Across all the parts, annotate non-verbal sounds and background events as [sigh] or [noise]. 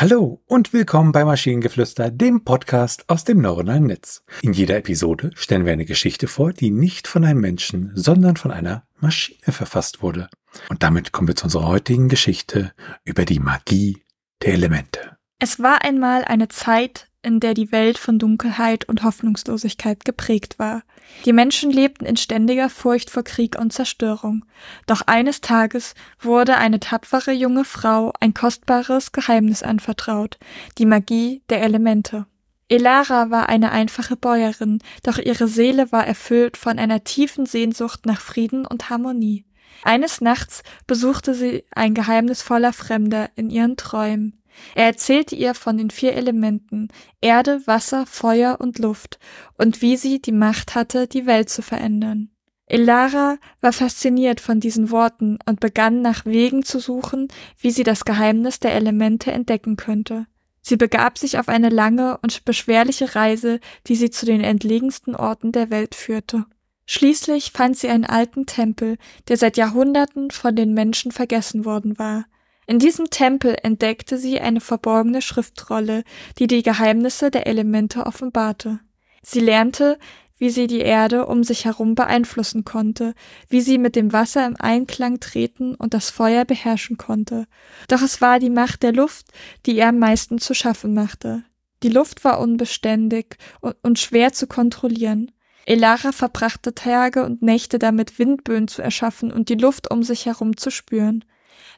Hallo und willkommen bei Maschinengeflüster, dem Podcast aus dem neuronalen Netz. In jeder Episode stellen wir eine Geschichte vor, die nicht von einem Menschen, sondern von einer Maschine verfasst wurde. Und damit kommen wir zu unserer heutigen Geschichte über die Magie der Elemente. Es war einmal eine Zeit, in der die Welt von Dunkelheit und Hoffnungslosigkeit geprägt war. Die Menschen lebten in ständiger Furcht vor Krieg und Zerstörung. Doch eines Tages wurde eine tapfere junge Frau ein kostbares Geheimnis anvertraut, die Magie der Elemente. Elara war eine einfache Bäuerin, doch ihre Seele war erfüllt von einer tiefen Sehnsucht nach Frieden und Harmonie. Eines Nachts besuchte sie ein geheimnisvoller Fremder in ihren Träumen. Er erzählte ihr von den vier Elementen Erde, Wasser, Feuer und Luft und wie sie die Macht hatte, die Welt zu verändern. Elara war fasziniert von diesen Worten und begann nach Wegen zu suchen, wie sie das Geheimnis der Elemente entdecken könnte. Sie begab sich auf eine lange und beschwerliche Reise, die sie zu den entlegensten Orten der Welt führte. Schließlich fand sie einen alten Tempel, der seit Jahrhunderten von den Menschen vergessen worden war. In diesem Tempel entdeckte sie eine verborgene Schriftrolle, die die Geheimnisse der Elemente offenbarte. Sie lernte, wie sie die Erde um sich herum beeinflussen konnte, wie sie mit dem Wasser im Einklang treten und das Feuer beherrschen konnte. Doch es war die Macht der Luft, die ihr am meisten zu schaffen machte. Die Luft war unbeständig und, schwer zu kontrollieren. Elara verbrachte Tage und Nächte damit, Windböen zu erschaffen und die Luft um sich herum zu spüren.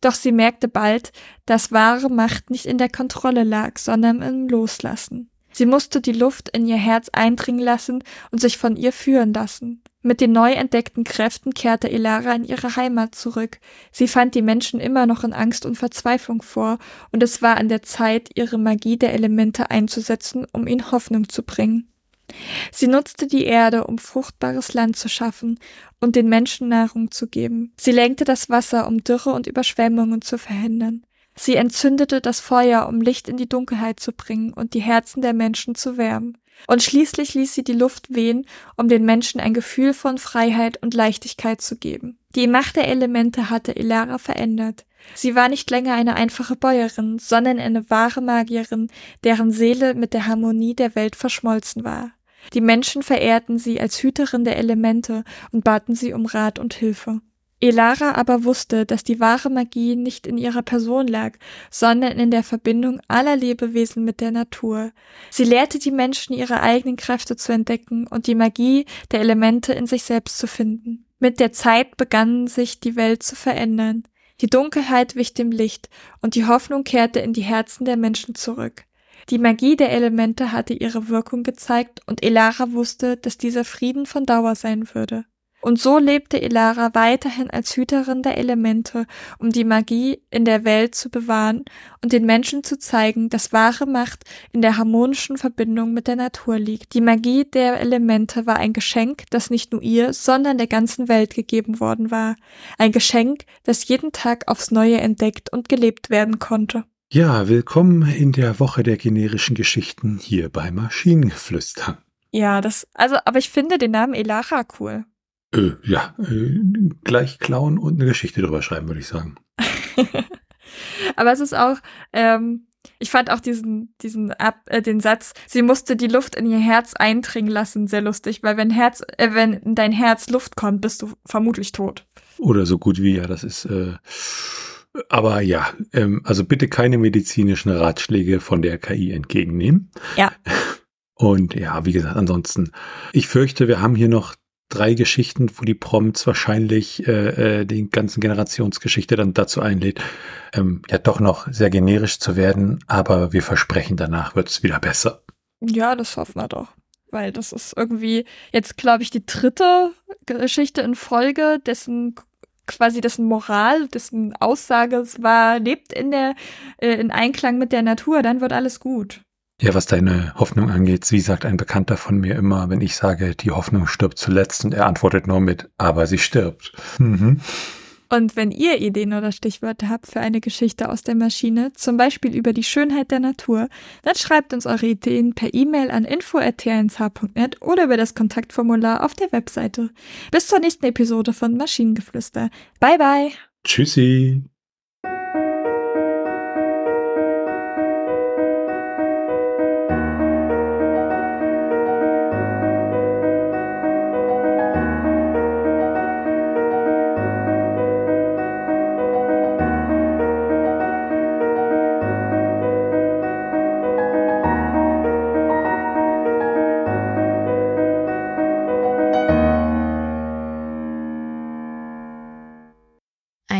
Doch sie merkte bald, dass wahre Macht nicht in der Kontrolle lag, sondern im Loslassen. Sie musste die Luft in ihr Herz eindringen lassen und sich von ihr führen lassen. Mit den neu entdeckten Kräften kehrte Elara in ihre Heimat zurück. Sie fand die Menschen immer noch in Angst und Verzweiflung vor, und es war an der Zeit, ihre Magie der Elemente einzusetzen, um ihnen Hoffnung zu bringen. Sie nutzte die Erde, um fruchtbares Land zu schaffen und den Menschen Nahrung zu geben. Sie lenkte das Wasser, um Dürre und Überschwemmungen zu verhindern. Sie entzündete das Feuer, um Licht in die Dunkelheit zu bringen und die Herzen der Menschen zu wärmen. Und schließlich ließ sie die Luft wehen, um den Menschen ein Gefühl von Freiheit und Leichtigkeit zu geben. Die Macht der Elemente hatte Elara verändert. Sie war nicht länger eine einfache Bäuerin, sondern eine wahre Magierin, deren Seele mit der Harmonie der Welt verschmolzen war. Die Menschen verehrten sie als Hüterin der Elemente und baten sie um Rat und Hilfe. Elara aber wusste, dass die wahre Magie nicht in ihrer Person lag, sondern in der Verbindung aller Lebewesen mit der Natur. Sie lehrte die Menschen, ihre eigenen Kräfte zu entdecken und die Magie der Elemente in sich selbst zu finden. Mit der Zeit begann sich die Welt zu verändern. Die Dunkelheit wich dem Licht und die Hoffnung kehrte in die Herzen der Menschen zurück. Die Magie der Elemente hatte ihre Wirkung gezeigt und Elara wusste, dass dieser Frieden von Dauer sein würde. Und so lebte Elara weiterhin als Hüterin der Elemente, um die Magie in der Welt zu bewahren und den Menschen zu zeigen, dass wahre Macht in der harmonischen Verbindung mit der Natur liegt. Die Magie der Elemente war ein Geschenk, das nicht nur ihr, sondern der ganzen Welt gegeben worden war. Ein Geschenk, das jeden Tag aufs Neue entdeckt und gelebt werden konnte. Ja, willkommen in der Woche der generischen Geschichten hier bei Maschinengeflüster. Ja, das, also, aber ich finde den Namen Elara cool. Äh, ja, äh, gleich klauen und eine Geschichte drüber schreiben, würde ich sagen. [laughs] aber es ist auch, ähm, ich fand auch diesen, diesen Ab, äh, den Satz, sie musste die Luft in ihr Herz eindringen lassen, sehr lustig, weil wenn Herz, äh, wenn in dein Herz Luft kommt, bist du vermutlich tot. Oder so gut wie, ja, das ist, äh, aber ja, ähm, also bitte keine medizinischen Ratschläge von der KI entgegennehmen. Ja. [laughs] Und ja, wie gesagt, ansonsten, ich fürchte, wir haben hier noch drei Geschichten, wo die Prompts wahrscheinlich äh, äh, die ganzen Generationsgeschichte dann dazu einlädt, ähm, ja doch noch sehr generisch zu werden, aber wir versprechen, danach wird es wieder besser. Ja, das hoffen wir doch. Weil das ist irgendwie jetzt, glaube ich, die dritte Geschichte in Folge, dessen quasi dessen Moral, dessen Aussage es war, lebt in der, äh, in Einklang mit der Natur, dann wird alles gut. Ja, was deine Hoffnung angeht, wie sagt ein Bekannter von mir immer, wenn ich sage, die Hoffnung stirbt zuletzt und er antwortet nur mit, aber sie stirbt. Mhm. Und wenn ihr Ideen oder Stichwörter habt für eine Geschichte aus der Maschine, zum Beispiel über die Schönheit der Natur, dann schreibt uns eure Ideen per E-Mail an info.tnsh.net oder über das Kontaktformular auf der Webseite. Bis zur nächsten Episode von Maschinengeflüster. Bye bye. Tschüssi.